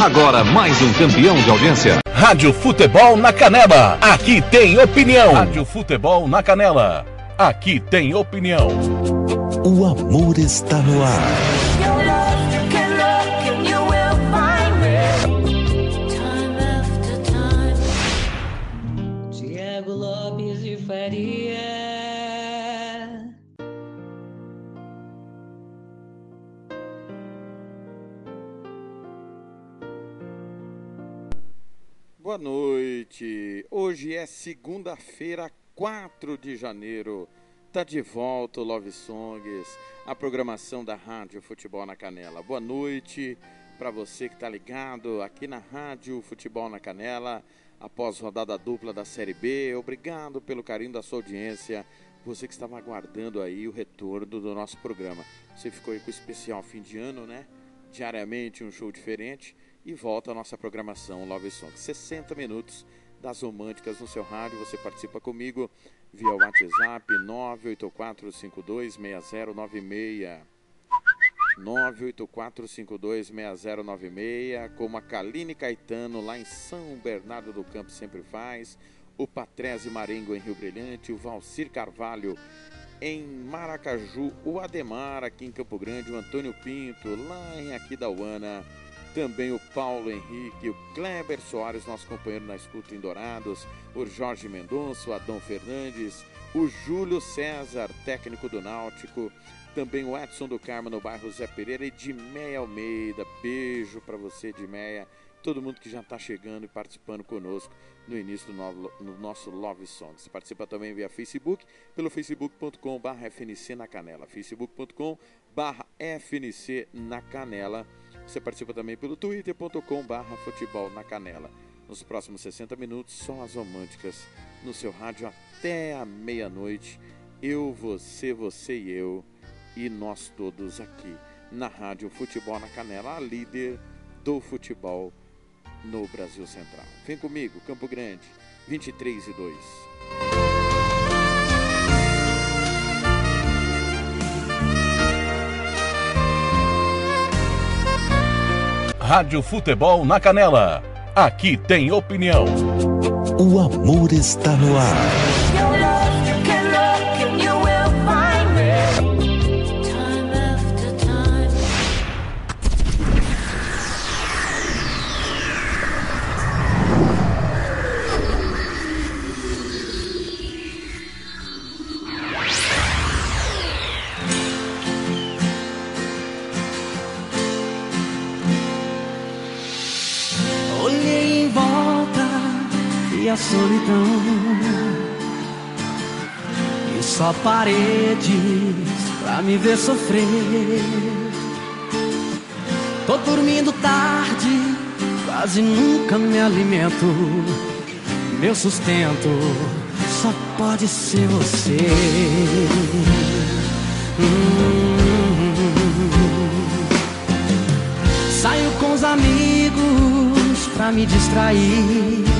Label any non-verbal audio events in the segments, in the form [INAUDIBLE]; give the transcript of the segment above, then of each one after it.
Agora mais um campeão de audiência. Rádio Futebol na Canela. Aqui tem opinião. Rádio Futebol na Canela. Aqui tem opinião. O amor está no ar. Boa noite. Hoje é segunda-feira, 4 de janeiro. Tá de volta o Love Songs, a programação da Rádio Futebol na Canela. Boa noite para você que tá ligado aqui na Rádio Futebol na Canela, após rodada dupla da Série B. Obrigado pelo carinho da sua audiência. Você que estava aguardando aí o retorno do nosso programa. Você ficou aí com o especial fim de ano, né? Diariamente um show diferente e volta a nossa programação Love Song. 60 minutos das românticas no seu rádio. Você participa comigo via WhatsApp 984526096. 984526096, como a Kaline Caetano lá em São Bernardo do Campo sempre faz, o Patrese Marengo em Rio Brilhante, o Valcir Carvalho em Maracaju, o Ademar aqui em Campo Grande, o Antônio Pinto lá em Aquidauana, também o Paulo Henrique, o Kleber Soares, nosso companheiro na escuta em Dourados, o Jorge Mendonça, o Adão Fernandes, o Júlio César, técnico do Náutico, também o Edson do Carmo no bairro Zé Pereira e de Meia Almeida. Beijo para você, de Meia. Todo mundo que já está chegando e participando conosco no início do no nosso Love Songs. Participa também via Facebook, pelo facebook.com.br FNC na Canela. facebook.com.br FNC na Canela. Você participa também pelo twitter.com.br futebol na canela. Nos próximos 60 minutos, só as românticas no seu rádio até a meia-noite. Eu, você, você e eu e nós todos aqui na Rádio Futebol na Canela, a líder do futebol no Brasil Central. Vem comigo, Campo Grande, 23 e 2. Rádio Futebol na Canela. Aqui tem opinião. O amor está no ar. A solidão E só paredes pra me ver sofrer Tô dormindo tarde, quase nunca me alimento Meu sustento só pode ser você Hum. Saio com os amigos pra me distrair.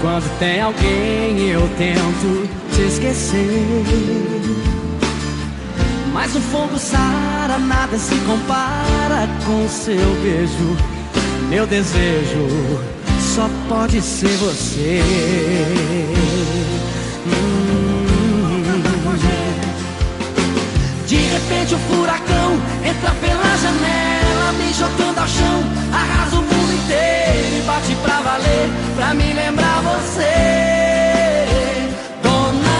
Quando tem alguém eu tento te esquecer. Mas o fogo sara, nada se compara com seu beijo. Meu desejo só pode ser você. Hum. De repente o furacão entra pela janela, me jogando ao chão, arrasa o mundo inteiro pra valer, pra me lembrar você. Dona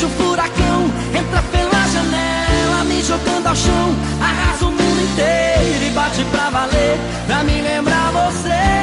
o furacão entra pela janela, me jogando ao chão, arrasa o mundo inteiro e bate pra valer, pra me lembrar você.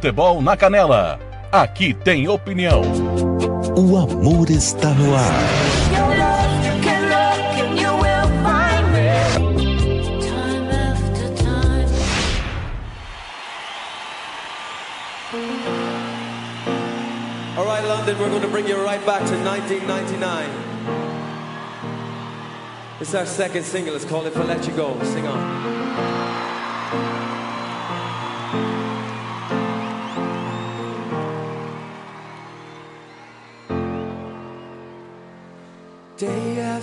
Futebol na Canela. Aqui tem opinião. O amor está no ar. All right, London, we're going to bring you right back to 1999. It's our second single. It's called If I Let You Go. Sing on.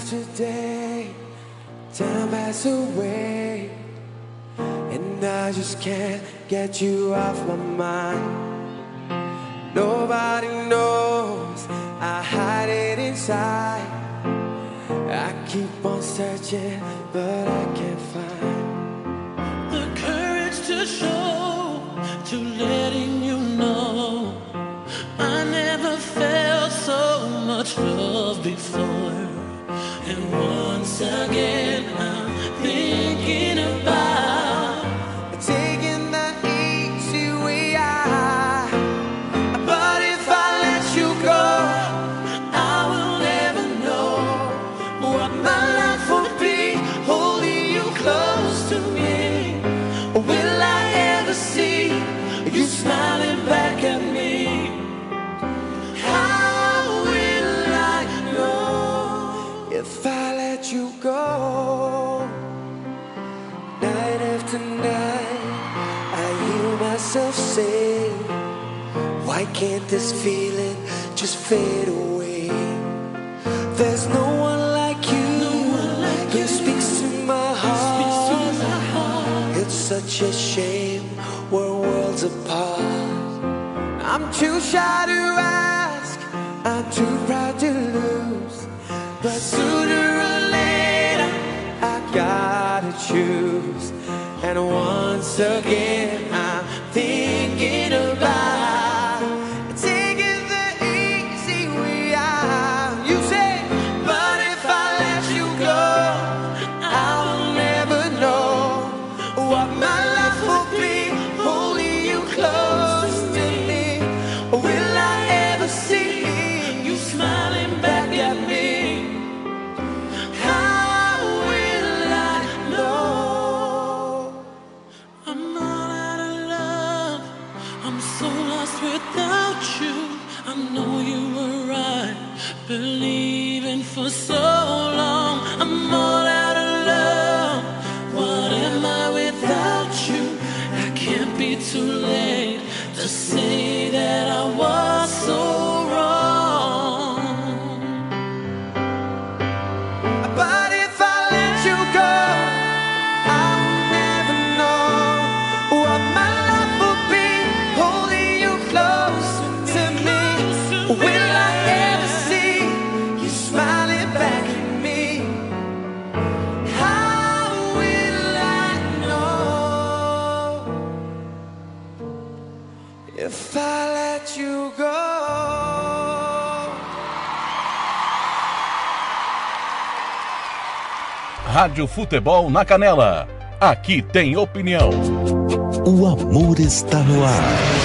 After day, time passes away, and I just can't get you off my mind. Nobody knows I hide it inside. I keep on searching, but I can't find the courage to show, to letting you know I never felt so much love before again. Can't this feeling just fade away? There's no one like you who speaks to my heart. It's such a shame we're worlds apart. I'm too shy to ask, I'm too proud to lose. But sooner or later, I gotta choose. And once again, believing for so long. I'm Rádio Futebol na Canela. Aqui tem opinião. O amor está no ar.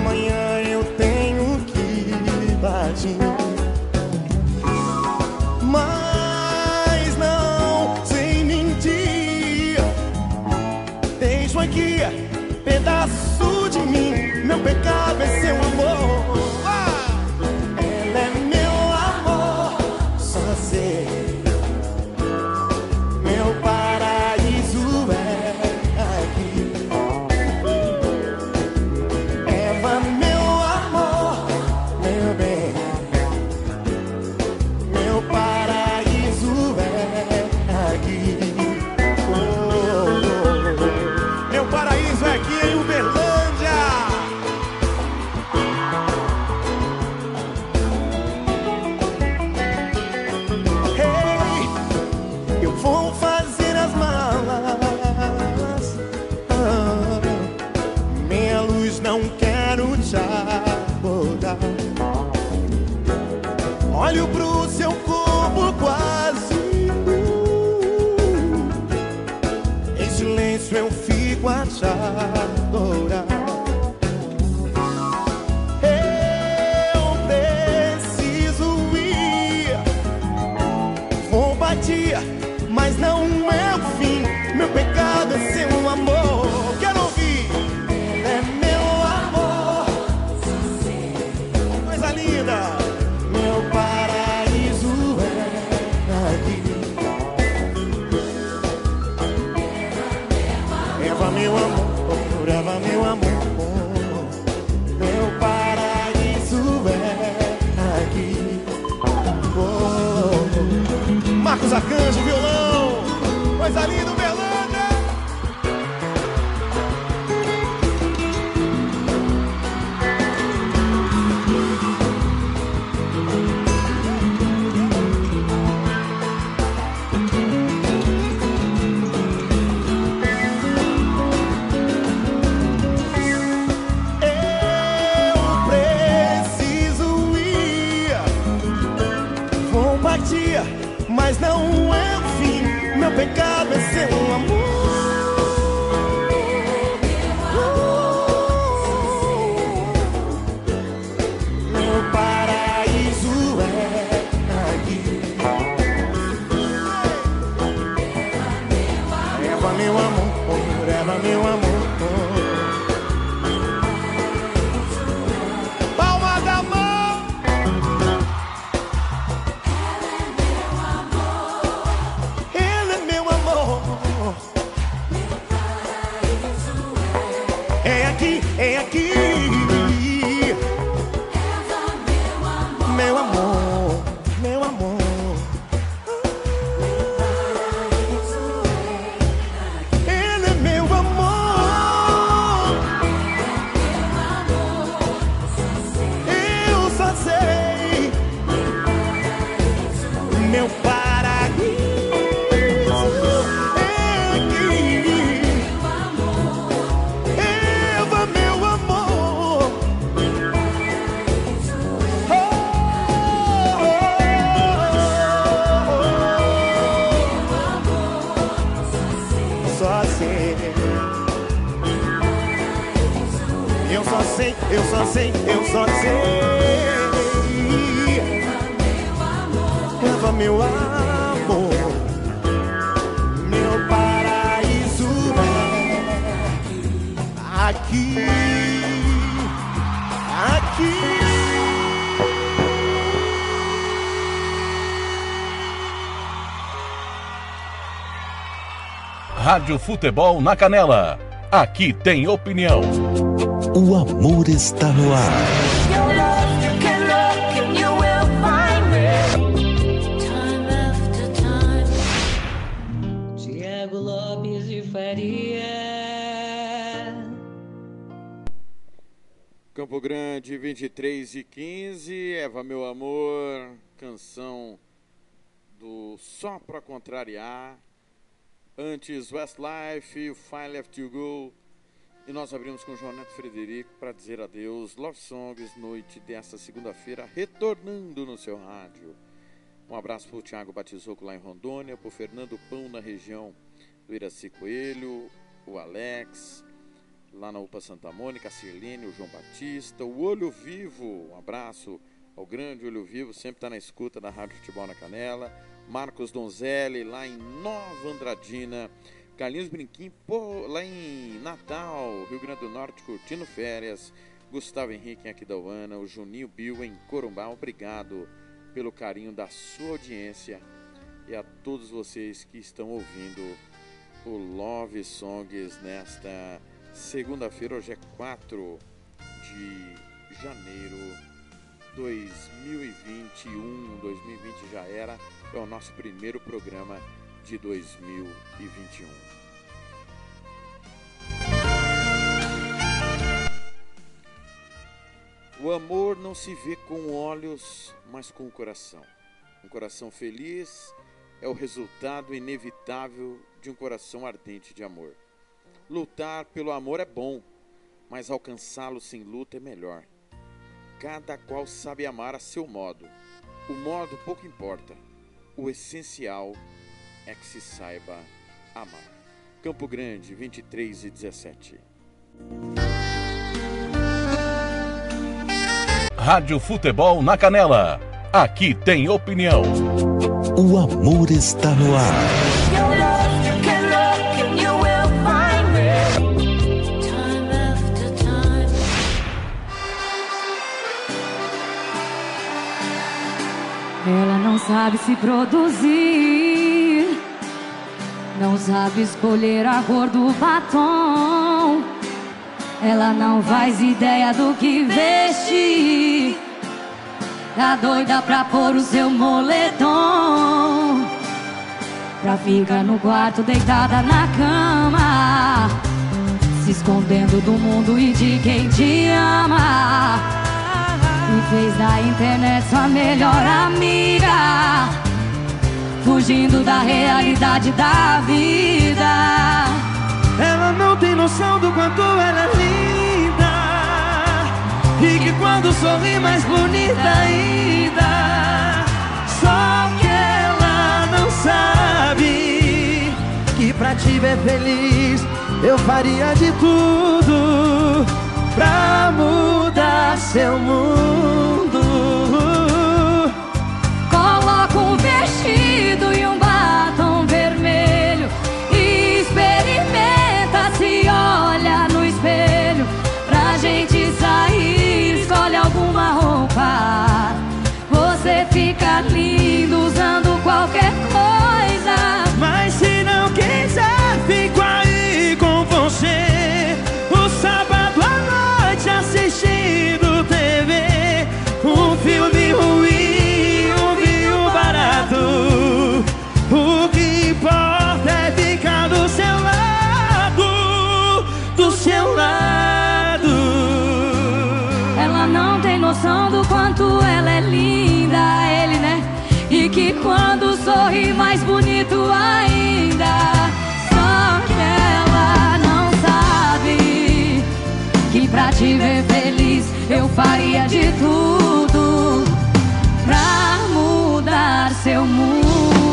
Não. Amanhã Marcos Arcanjo, violão. Coisa linda, Eu só sei, eu só sei, eu só sei. Eva, meu amor, meu paraíso é aqui, aqui. Rádio Futebol na Canela. Aqui tem opinião. O amor está no ar. Tiago Lopes de Faria. Campo Grande, 23 e 15. Eva, meu amor. Canção do Só Pra Contrariar. Antes, Westlife, Fine Left You Go. E nós abrimos com João Neto Frederico para dizer adeus. Love Songs, noite desta segunda-feira, retornando no seu rádio. Um abraço para o Thiago Batizoco lá em Rondônia, para o Fernando Pão na região do Iraci Coelho, o Alex, lá na UPA Santa Mônica, a Sirlene, o João Batista, o Olho Vivo, um abraço ao grande Olho Vivo, sempre está na escuta da Rádio Futebol na Canela. Marcos Donzelli, lá em Nova Andradina. Carlinhos Brinquim, pô, lá em Natal, Rio Grande do Norte, curtindo férias. Gustavo Henrique em Aquidauana, o Juninho Bill em Corumbá. Obrigado pelo carinho da sua audiência e a todos vocês que estão ouvindo o Love Songs nesta segunda-feira. Hoje é 4 de janeiro 2021. 2020 já era, é o nosso primeiro programa de 2021. O amor não se vê com olhos, mas com o coração. Um coração feliz é o resultado inevitável de um coração ardente de amor. Lutar pelo amor é bom, mas alcançá-lo sem luta é melhor. Cada qual sabe amar a seu modo. O modo pouco importa. O essencial é que se saiba amar. Campo Grande, 23 e 17. Rádio Futebol na Canela. Aqui tem opinião. O amor está no ar. Ela não sabe se produzir, não sabe escolher a cor do batom. Ela não faz ideia do que vestir. Tá doida pra pôr o seu moletom. Pra ficar no quarto deitada na cama. Se escondendo do mundo e de quem te ama. E fez da internet sua melhor amiga. Fugindo da realidade da vida. Ela não tem noção do quanto ela é linda. E que quando sorri mais bonita ainda. Só que ela não sabe Que pra te ver feliz Eu faria de tudo Pra mudar seu mundo te ver feliz eu faria de tudo pra mudar seu mundo.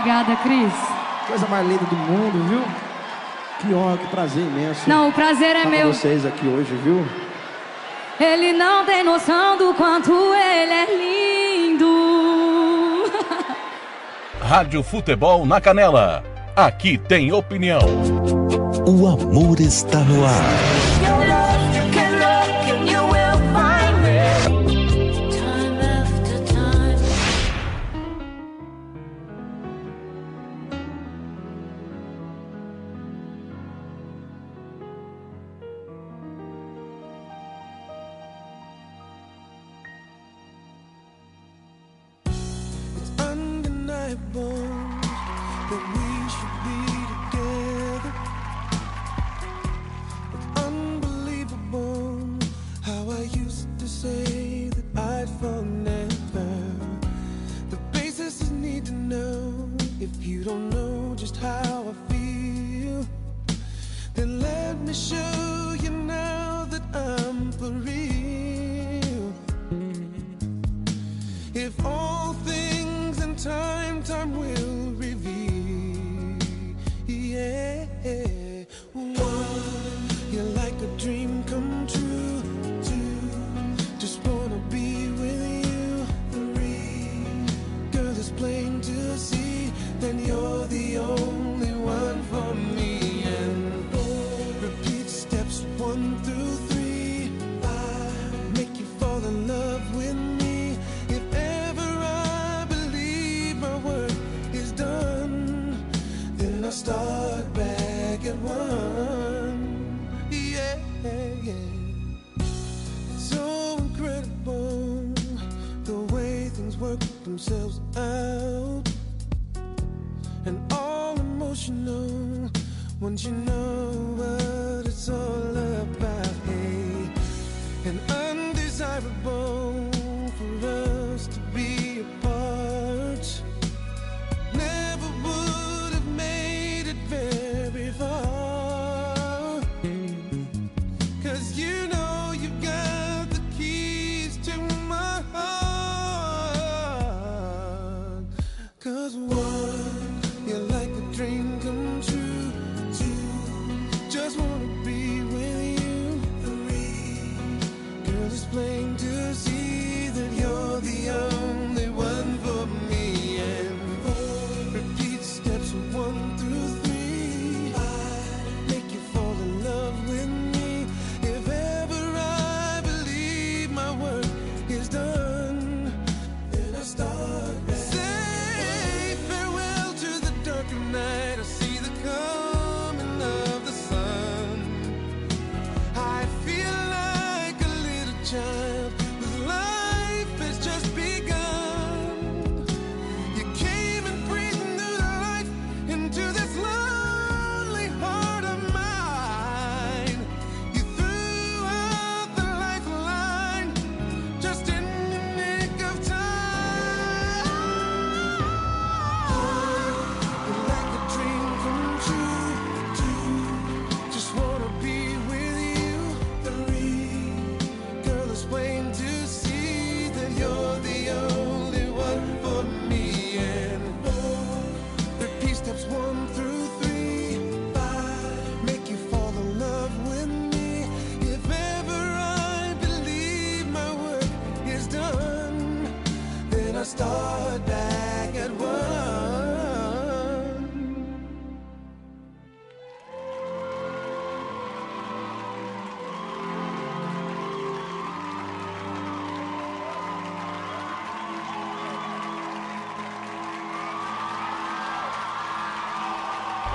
Obrigada, Cris Coisa mais linda do mundo, viu? Que honra, que prazer imenso. Não, o prazer é estar meu com vocês aqui hoje, viu? Ele não tem noção do quanto ele é lindo [LAUGHS] Rádio Futebol na Canela. Aqui tem opinião. O amor está no ar.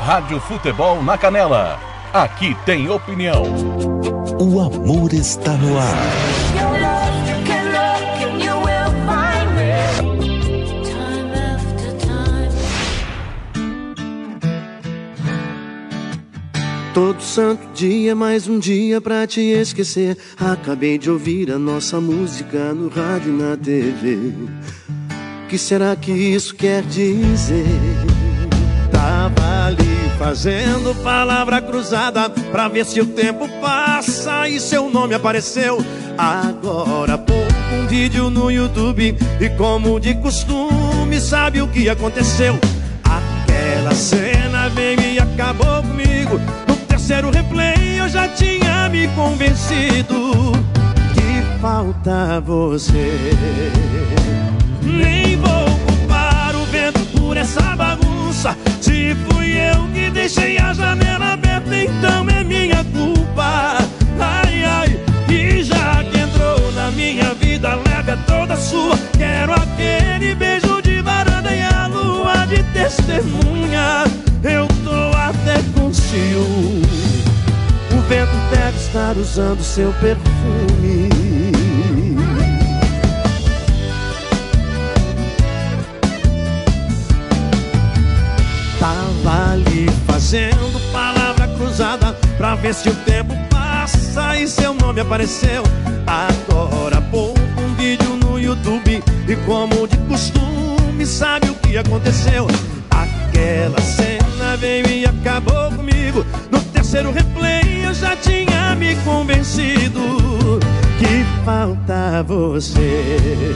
Rádio Futebol na Canela. Aqui tem opinião. O amor está no ar. Todo santo dia, mais um dia pra te esquecer. Acabei de ouvir a nossa música no rádio e na TV. O que será que isso quer dizer? Fazendo palavra cruzada pra ver se o tempo passa e seu nome apareceu. Agora pouco um vídeo no YouTube e como de costume sabe o que aconteceu? Aquela cena veio e acabou comigo. No terceiro replay eu já tinha me convencido que falta você. Nem vou culpar o vento por essa bagunça. Se fui eu que deixei a janela aberta, então é minha culpa. Ai, ai, e já que entrou na minha vida, leve toda sua. Quero aquele beijo de varanda e a lua de testemunha. Eu tô até com ciúme. O vento deve estar usando seu perfume. Tava ali fazendo palavra cruzada pra ver se o tempo passa e seu nome apareceu. Agora pouco um vídeo no YouTube e como de costume sabe o que aconteceu. Aquela cena veio e acabou comigo. No terceiro replay eu já tinha me convencido que falta você.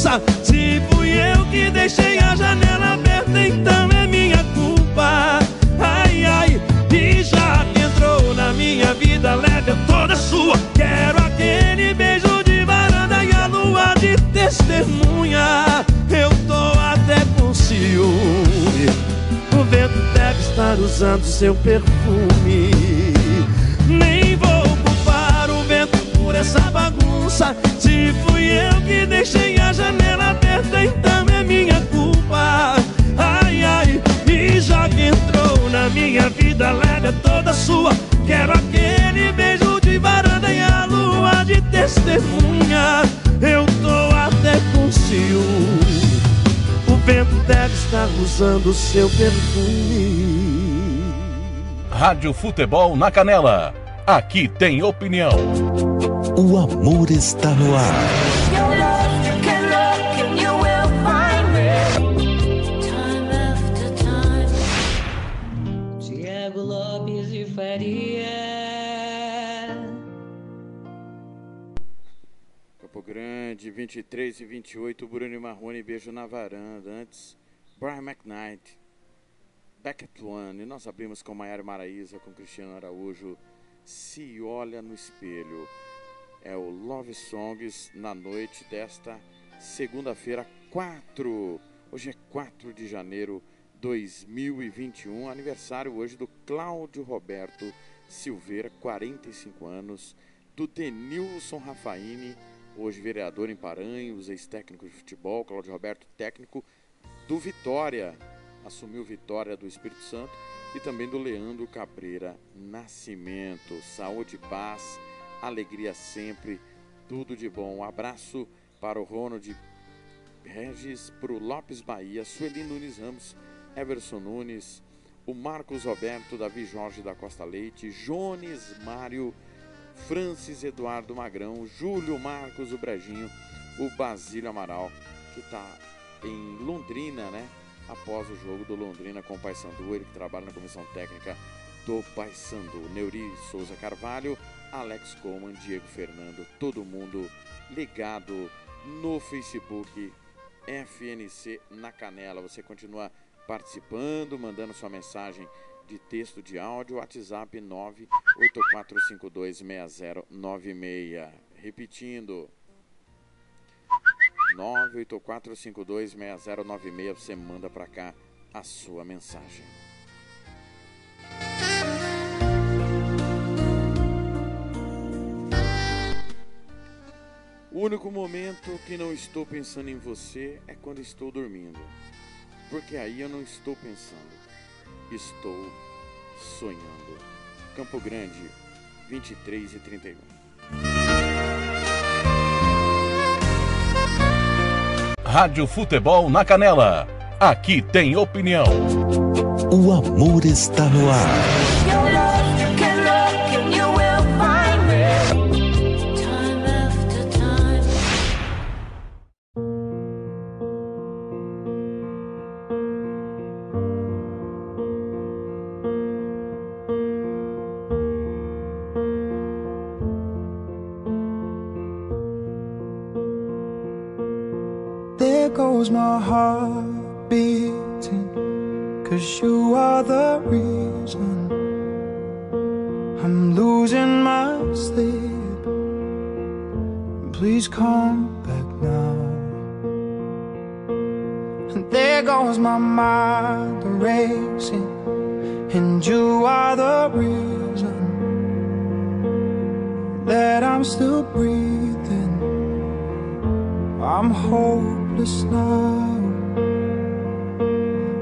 Se fui eu que deixei a janela aberta, então é minha culpa. Ai, ai, e já que entrou na minha vida, leve toda sua. Quero aquele beijo de varanda e a lua de testemunha. Eu tô até com ciúme. O vento deve estar usando seu perfume. Nem É toda sua. Quero aquele beijo de varanda e a lua de testemunha. Eu tô até com ciúme. O vento deve estar usando seu perfume. Rádio Futebol na Canela. Aqui tem opinião. O amor está no ar. Grande, 23 e 28, Bruno e Marrone, beijo na varanda. Antes, Brian McKnight, Back at One. E nós abrimos com Maiara Maraíza, com Cristiano Araújo, Se Olha no Espelho. É o Love Songs na noite desta segunda-feira, 4. Hoje é 4 de janeiro 2021, aniversário hoje do Cláudio Roberto Silveira, 45 anos, do Denilson Rafaini, hoje vereador em Paranhos, ex-técnico de futebol, Cláudio Roberto, técnico do Vitória, assumiu Vitória do Espírito Santo, e também do Leandro Cabreira Nascimento. Saúde, paz, alegria sempre, tudo de bom. Um abraço para o Ronald Regis, para o Lopes Bahia, Sueli Nunes Ramos, Everson Nunes, o Marcos Roberto, Davi Jorge da Costa Leite, Jones Mário, Francis Eduardo Magrão, Júlio Marcos o Brejinho, o Basílio Amaral, que está em Londrina, né? Após o jogo do Londrina com o Paysandu, ele que trabalha na comissão técnica do Paysandu. Neuri Souza Carvalho, Alex Coleman, Diego Fernando, todo mundo ligado no Facebook FNC na Canela. Você continua participando, mandando sua mensagem de texto, de áudio, WhatsApp 984526096. Repetindo, 984526096. Você manda para cá a sua mensagem. O único momento que não estou pensando em você é quando estou dormindo. Porque aí eu não estou pensando, estou sonhando. Campo Grande, 23 e 31. Rádio Futebol na Canela. Aqui tem opinião. O amor está no ar. That I'm still breathing. I'm hopeless now.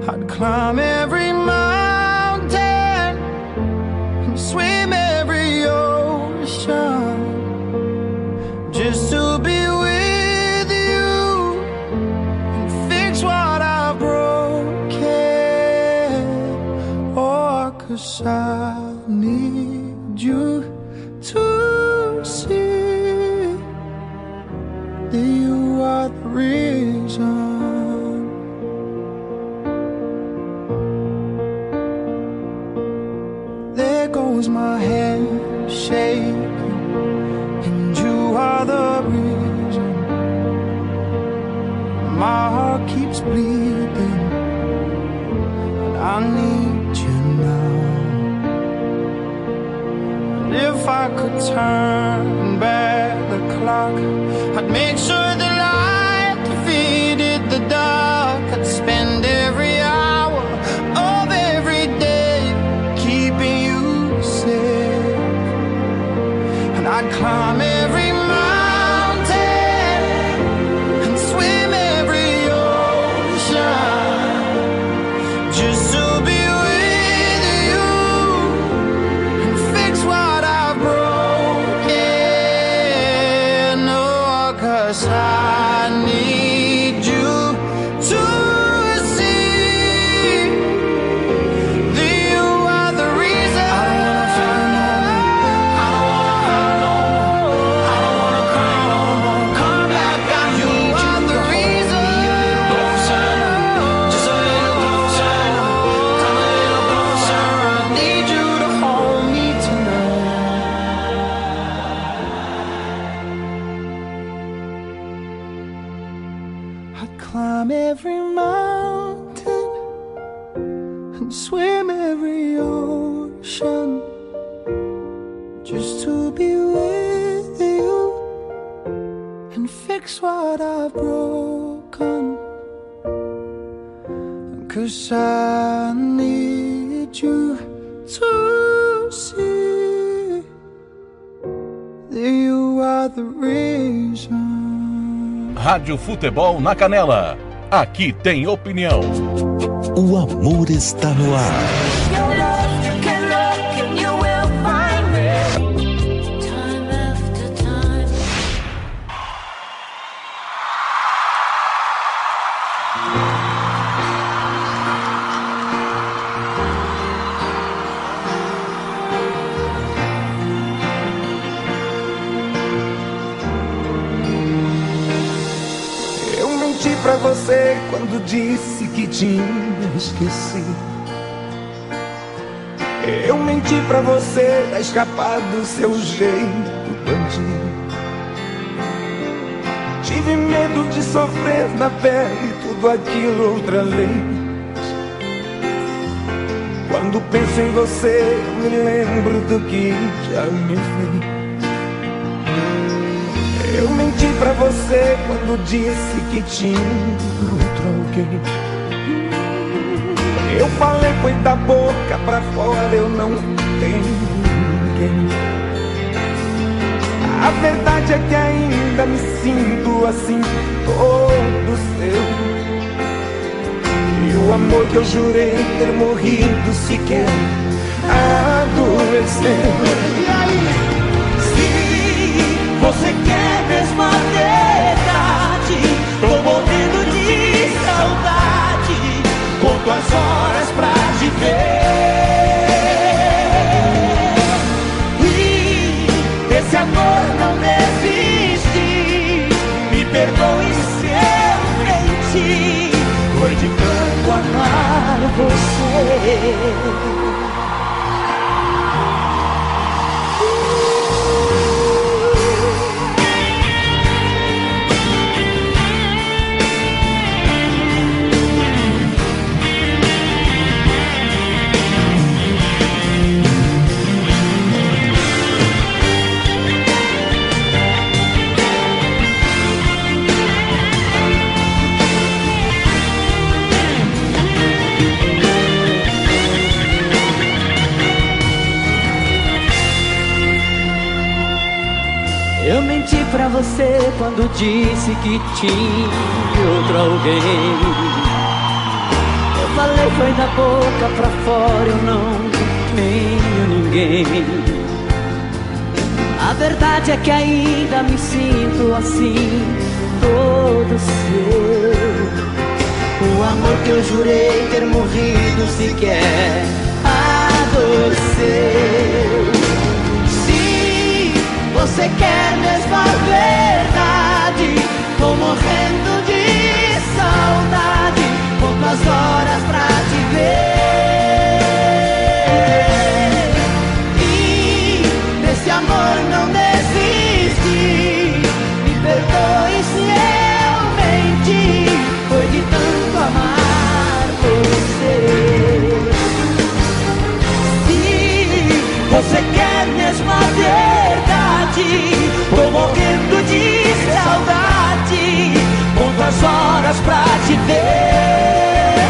I'd climb every mountain and swim every ocean just to be with you and fix what I've broken. Oh, cause I Rádio Futebol na Canela. Aqui tem opinião. O amor está no ar. Quando disse que tinha esquecido. Eu menti pra você pra escapar do seu jeito bandido. Tive medo de sofrer na pele tudo aquilo outra vez. Quando penso em você, me lembro do que já me fez. Eu menti pra você quando disse que tinha alguém. Eu falei foi da boca pra fora, eu não tenho ninguém. A verdade é que ainda me sinto assim, todo seu. E o amor que eu jurei ter morrido sequer adoeceu. E aí? Se você quer mesmo Conto as horas pra te ver. E esse amor não desiste. Me perdoe se eu menti. Foi de tanto amar você. Pra você quando disse que tinha outro alguém. Eu falei foi da boca pra fora, eu não tenho ninguém. A verdade é que ainda me sinto assim, todo seu. O amor que eu jurei ter morrido sequer adoeceu. Se você quer mesmo a te ver.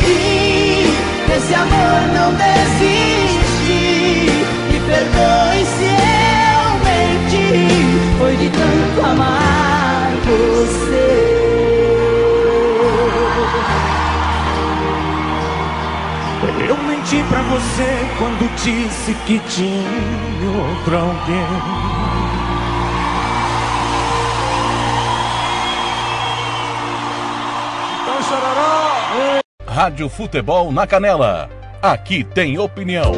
E esse amor não desiste. Me perdoe se eu menti. Foi de tanto amar você. Eu menti pra você quando disse que tinha outro alguém. Rádio Futebol na Canela. Aqui tem opinião.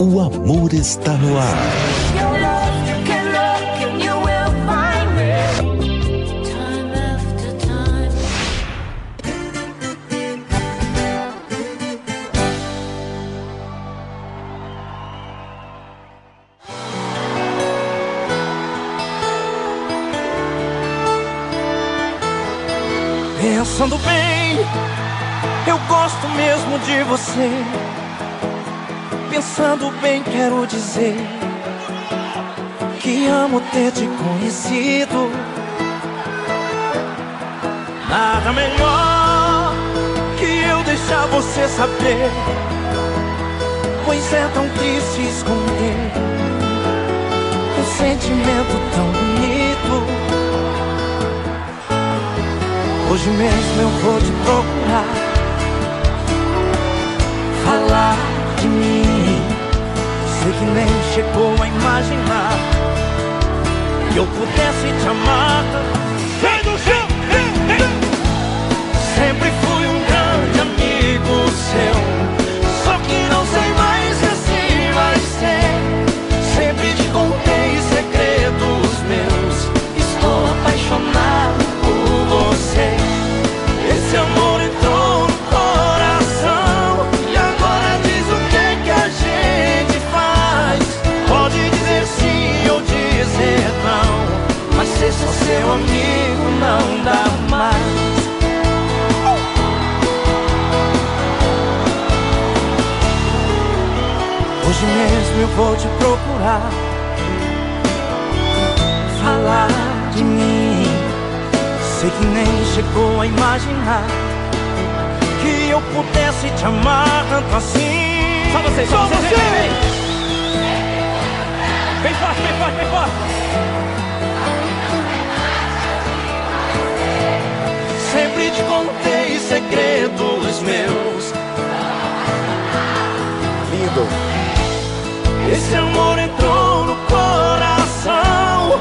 O amor está no ar. Pensando bem, gosto mesmo de você. Pensando bem, quero dizer que amo ter te conhecido. Nada melhor que eu deixar você saber. Pois é tão triste esconder um sentimento tão bonito. Hoje mesmo eu vou te procurar, falar de mim. Sei que nem chegou a imaginar que eu pudesse te amar. Vem do chão, Sempre fui um grande amigo seu. Seu amigo não dá mais. Hoje mesmo eu vou te procurar Falar de mim Sei que nem chegou a imaginar Que eu pudesse te amar tanto assim Só você, só você, você. vem, vem, forte, bem forte, bem forte. Te contei segredos meus. Lindo. Esse amor entrou no coração.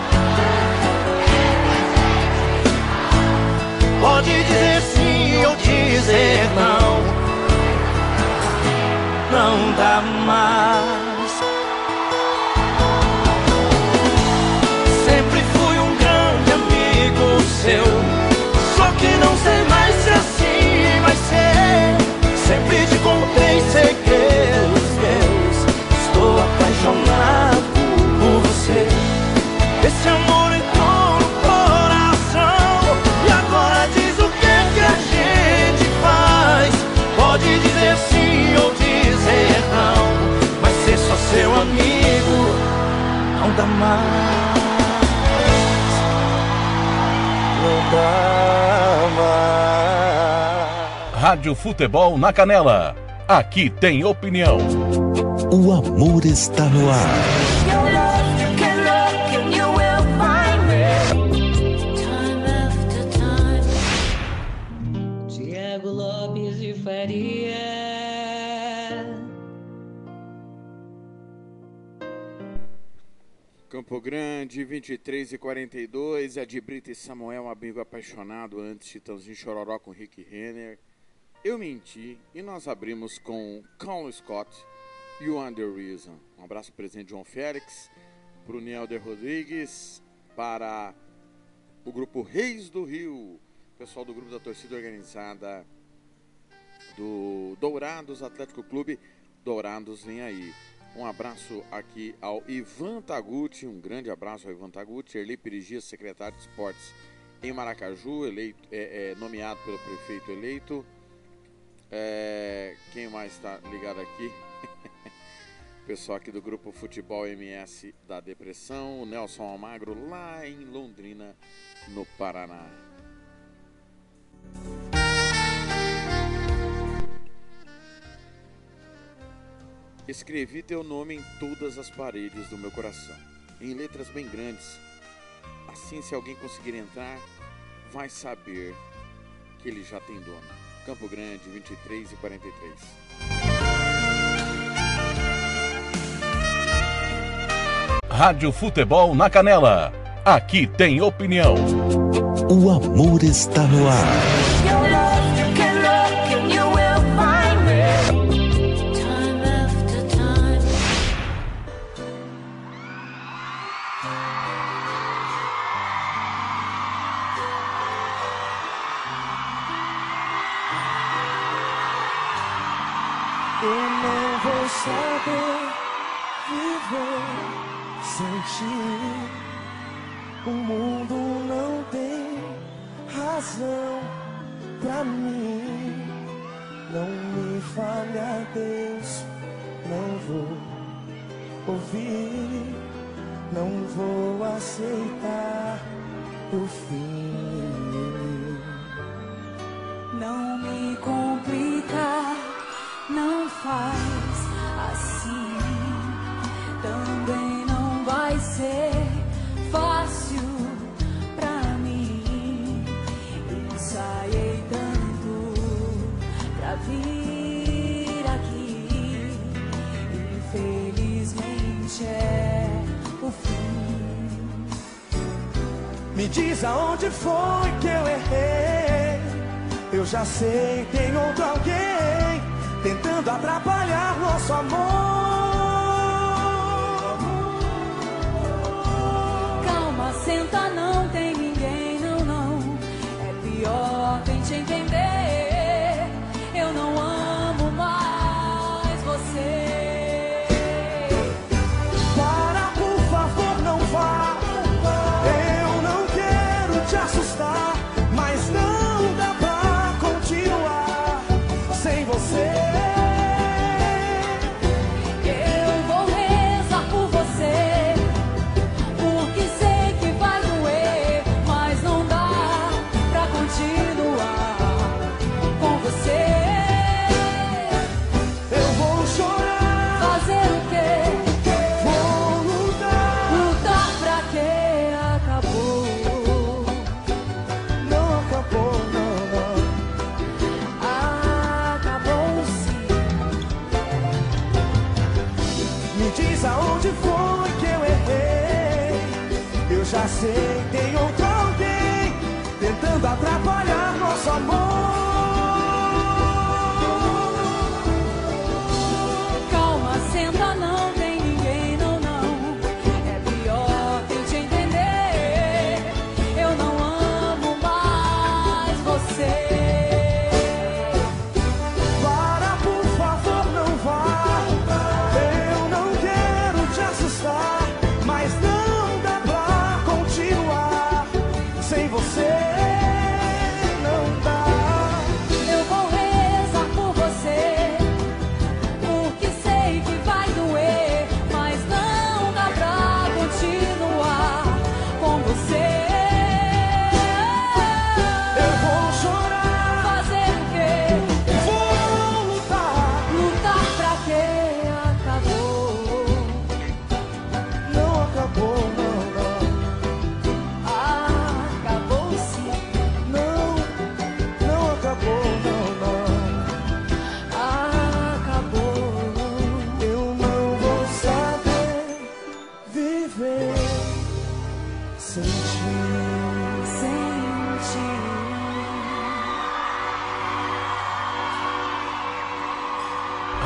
Pode dizer sim ou dizer não. Não dá mais Rádio Futebol na Canela. Aqui tem opinião. O amor está no ar. Diego Lopes de Faria. Campo Grande, 23 e 42. É de Brita e Samuel, amigo apaixonado antes, Chitãozinho Chororó com Rick Renner. Eu menti e nós abrimos com Colin Scott e o Under Reason. Um abraço para o presidente João Félix, para o Nielder Rodrigues, para o grupo Reis do Rio, pessoal do grupo da torcida organizada do Dourados Atlético Clube. Dourados vem aí. Um abraço aqui ao Ivan Taguchi, um grande abraço ao Ivan Taguchi, Erli Perigia, secretário de esportes em Maracaju, eleito, é, é, nomeado pelo prefeito eleito. É, quem mais está ligado aqui? [LAUGHS] Pessoal aqui do grupo Futebol MS da Depressão, o Nelson Almagro, lá em Londrina, no Paraná. Escrevi teu nome em todas as paredes do meu coração, em letras bem grandes. Assim, se alguém conseguir entrar, vai saber que ele já tem dono. Campo Grande, 23 e 43. Rádio Futebol na Canela. Aqui tem opinião. O amor está no ar.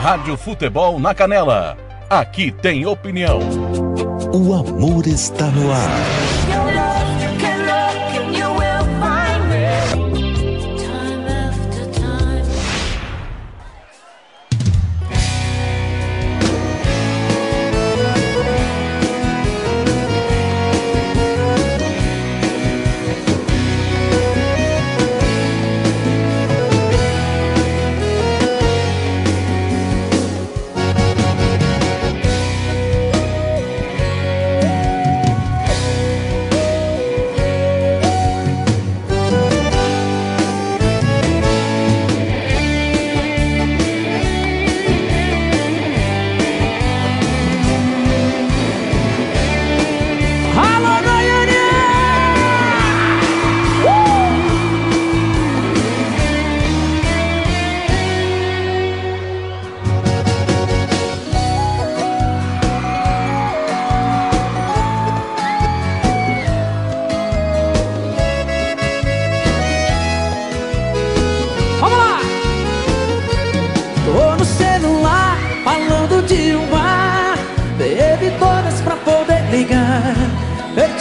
Rádio Futebol na Canela. Aqui tem opinião. O amor está no ar.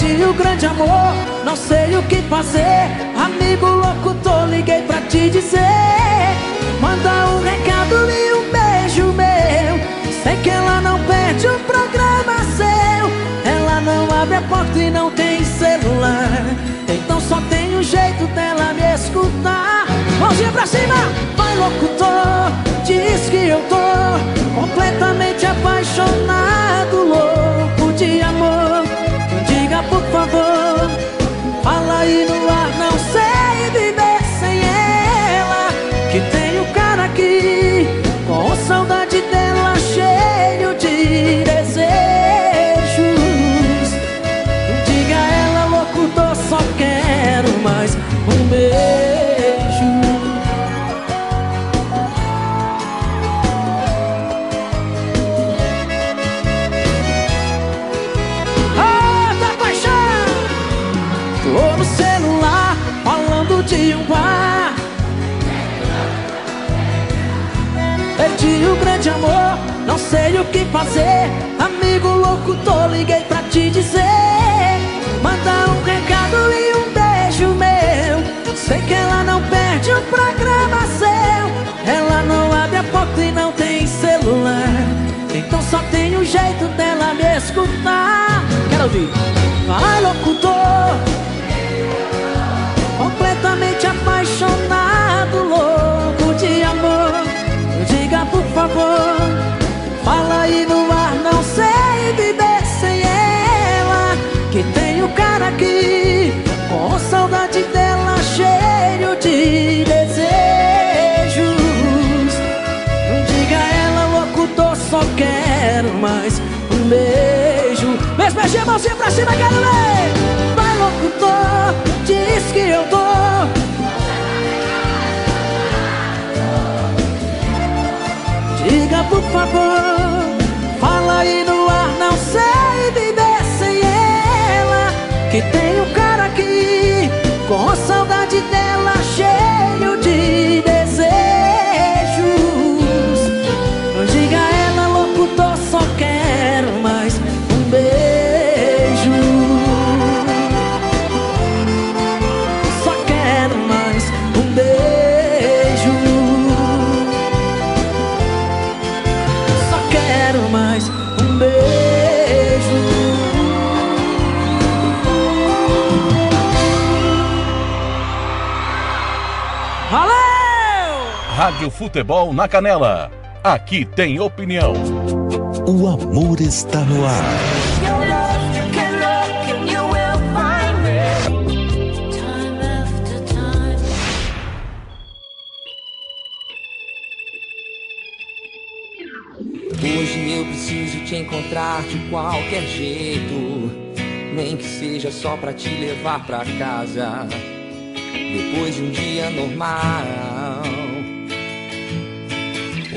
E o grande amor. Não sei o que fazer. Amigo louco, tô liguei pra te dizer. Manda um recado e um beijo meu. Sei que ela não perde um programa seu. Ela não abre a porta e não tem celular. Então só tem um jeito dela me escutar. Mãozinha pra cima! Vai locutor, diz que eu tô Completamente apaixonado, louco favor, fala aí no o grande amor, não sei o que fazer. Amigo louco, tô liguei pra te dizer. Manda um recado e um beijo meu. Sei que ela não perde um programa seu. Ela não abre a porta e não tem celular. Então só tem um jeito dela me escutar. Quero ouvir. Vai, locutor. Favor, fala aí no ar, não sei viver sem ela. Que tem o cara aqui, com saudade dela, cheio de desejos. Diga a ela, locutor, só quero mais um beijo. Meus beijinhos, mãozinha pra cima, quero ver. Vai, locutor, diz que eu tô. Por favor, fala aí no ar, não sei viver sem ela. Que tem um cara aqui, com Rádio Futebol na Canela. Aqui tem opinião. O amor está no ar. Hoje eu preciso te encontrar de qualquer jeito, nem que seja só pra te levar pra casa. Depois de um dia normal,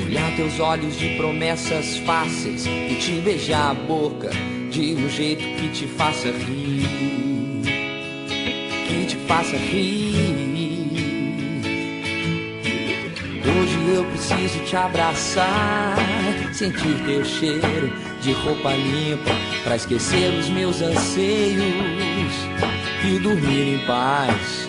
olhar teus olhos de promessas fáceis e te beijar a boca de um jeito que te faça rir, que te faça rir. Hoje eu preciso te abraçar, sentir teu cheiro de roupa limpa, pra esquecer os meus anseios e dormir em paz.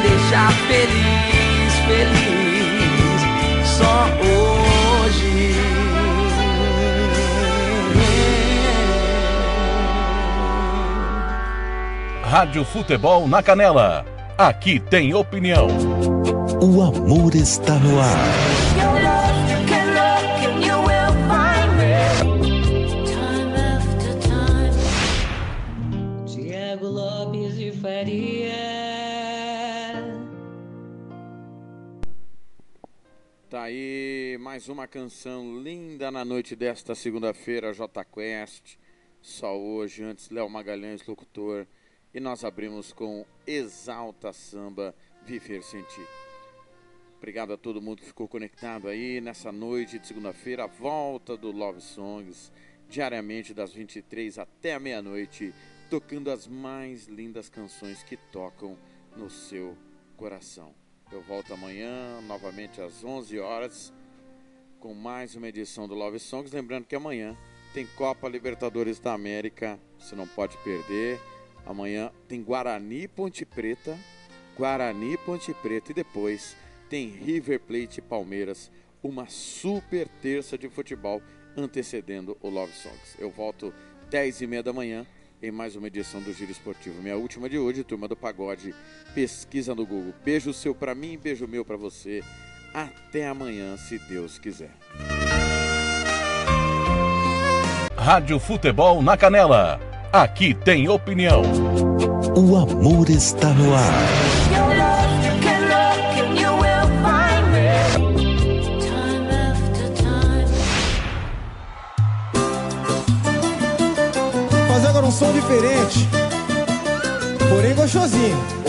deixar feliz, feliz. Só hoje. Rádio Futebol na Canela. Aqui tem opinião. O amor está no ar. Mais uma canção linda na noite desta segunda-feira, J Quest. Só hoje, antes Léo Magalhães, locutor. E nós abrimos com Exalta Samba, Viver Sentir. Obrigado a todo mundo que ficou conectado aí nessa noite de segunda-feira, volta do Love Songs, diariamente das 23 até a meia-noite, tocando as mais lindas canções que tocam no seu coração. Eu volto amanhã, novamente às 11 horas, com mais uma edição do Love Songs. Lembrando que amanhã tem Copa Libertadores da América, você não pode perder. Amanhã tem Guarani Ponte Preta, Guarani Ponte Preta e depois tem River Plate e Palmeiras, uma super terça de futebol antecedendo o Love Songs. Eu volto 10 e meia da manhã em mais uma edição do Giro Esportivo. Minha última de hoje, Turma do Pagode, pesquisa no Google. Beijo seu pra mim, beijo meu pra você. Até amanhã, se Deus quiser. Rádio Futebol na Canela. Aqui tem opinião. O amor está no ar. Fazer agora um som diferente, porém gostosinho.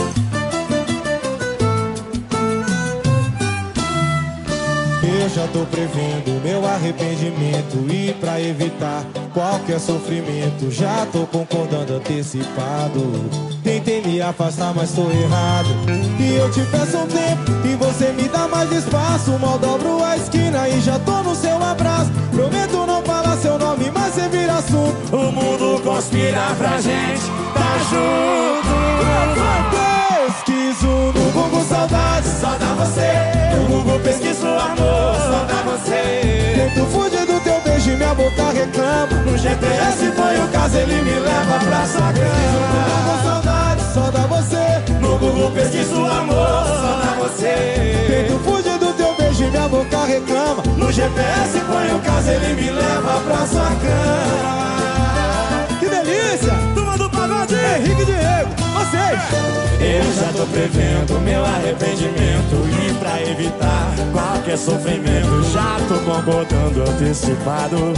Eu já tô prevendo meu arrependimento e pra evitar qualquer sofrimento já tô concordando antecipado. Tentei me afastar, mas tô errado. E eu te peço um tempo e você me dá mais espaço. Mal dobro a esquina e já tô no seu abraço. Prometo não falar seu nome, mas você vira assunto. O mundo conspira pra gente tá junto. Pesquiso no Google saudade, só dá você. Tento fugir do teu beijo e minha boca reclama. No GPS foi o caso, ele me leva pra cama. No Google saudade, só dá você. No Google pesquiso amor, só dá você. Tento fugir do teu beijo e minha boca reclama. No GPS foi o caso, ele me leva pra sua cama. Que delícia! Eu já tô prevendo meu arrependimento E pra evitar qualquer sofrimento Já tô concordando antecipado.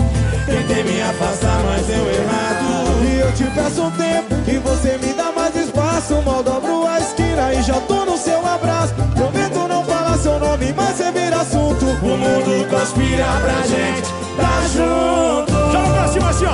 Tentei me afastar, mas deu errado. E eu te peço um tempo E você me dá mais espaço. Mal dobro a esquina E já tô no seu abraço. Prometo não falar seu nome Mas você vira assunto. O mundo conspira pra gente Tá junto. Joga pra cima assim, ó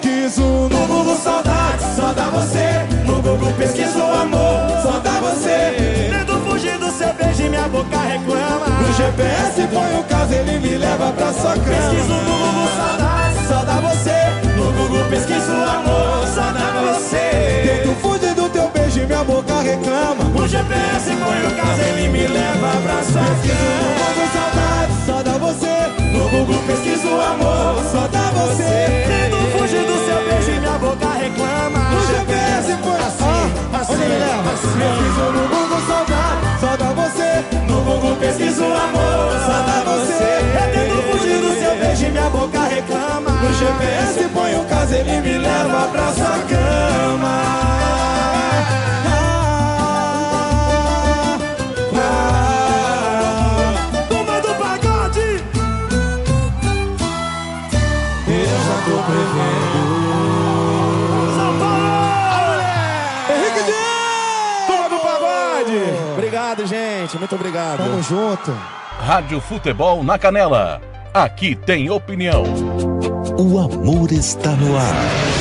Pesquiso no Google saudade Só dá você Google pesquiso amor Só dá você. Tento fugir do seu beijo e minha boca reclama. No GPS põe o caso Ele me leva pra sua cama. Pesquiso no Google saudade Só dá você. No Google pesquiso amor Só dá você. Tento fugir do teu beijo e minha boca reclama. No GPS põe o caso Ele me leva pra sua cama No Google saudade Só dá você. No Google pesquiso amor Só dá você. Tento fugir do boca reclama. No GPS põe assim, assim, Onde ele leva? Pesquiso no Google saudade Só dá você. No Google pesquiso amor Só dá você. Eu tento fugir do seu beijo e minha boca reclama. No GPS põe o caso Ele me leva pra sua cama. Tô prevendo Muito obrigado. Tamo junto. Rádio Futebol na Canela. Aqui tem opinião. O amor está no ar.